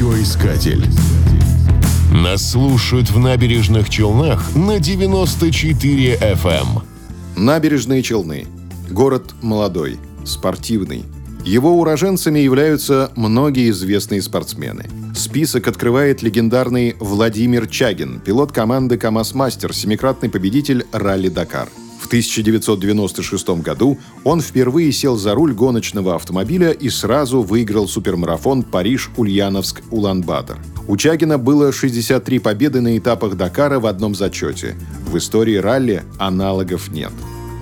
Радиоискатель. Нас слушают в набережных Челнах на 94 FM. Набережные Челны. Город молодой, спортивный. Его уроженцами являются многие известные спортсмены. Список открывает легендарный Владимир Чагин, пилот команды КАМАЗ-мастер, семикратный победитель ралли-Дакар. В 1996 году он впервые сел за руль гоночного автомобиля и сразу выиграл супермарафон Париж-Ульяновск-Улан-Батор. У Чагина было 63 победы на этапах Дакара в одном зачете. В истории ралли аналогов нет.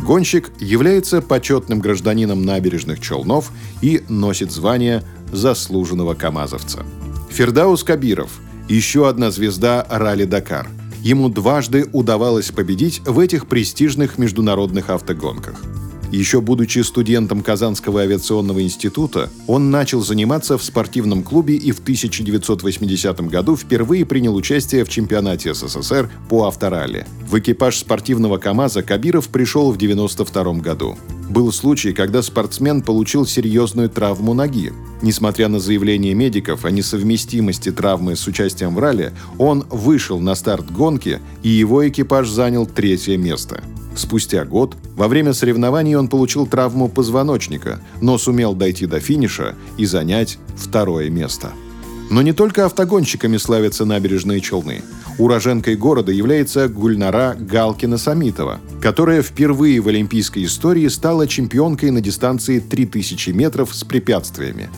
Гонщик является почетным гражданином набережных Челнов и носит звание заслуженного камазовца. Фердаус Кабиров – еще одна звезда ралли-Дакар. Ему дважды удавалось победить в этих престижных международных автогонках. Еще будучи студентом Казанского авиационного института, он начал заниматься в спортивном клубе и в 1980 году впервые принял участие в чемпионате СССР по авторалли. В экипаж спортивного КАМАЗа Кабиров пришел в 1992 году. Был случай, когда спортсмен получил серьезную травму ноги. Несмотря на заявление медиков о несовместимости травмы с участием в ралли, он вышел на старт гонки, и его экипаж занял третье место. Спустя год, во время соревнований он получил травму позвоночника, но сумел дойти до финиша и занять второе место. Но не только автогонщиками славятся набережные Челны. Уроженкой города является Гульнара Галкина-Самитова, которая впервые в олимпийской истории стала чемпионкой на дистанции 3000 метров с препятствиями.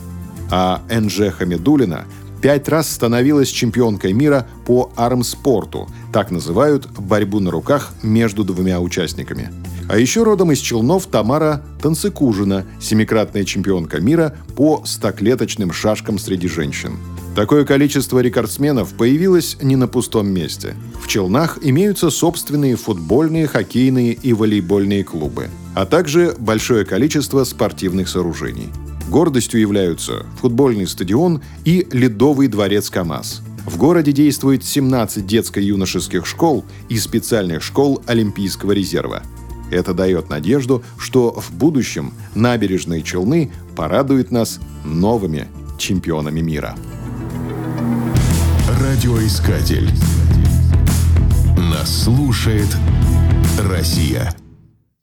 А Энже Хамидулина пять раз становилась чемпионкой мира по армспорту, так называют борьбу на руках между двумя участниками. А еще родом из Челнов Тамара Танцекужина, семикратная чемпионка мира по стоклеточным шашкам среди женщин. Такое количество рекордсменов появилось не на пустом месте. В Челнах имеются собственные футбольные, хоккейные и волейбольные клубы, а также большое количество спортивных сооружений. Гордостью являются футбольный стадион и ледовый дворец КАМАЗ. В городе действует 17 детско-юношеских школ и специальных школ Олимпийского резерва. Это дает надежду, что в будущем набережные Челны порадуют нас новыми чемпионами мира. Радиоискатель. Нас слушает Россия.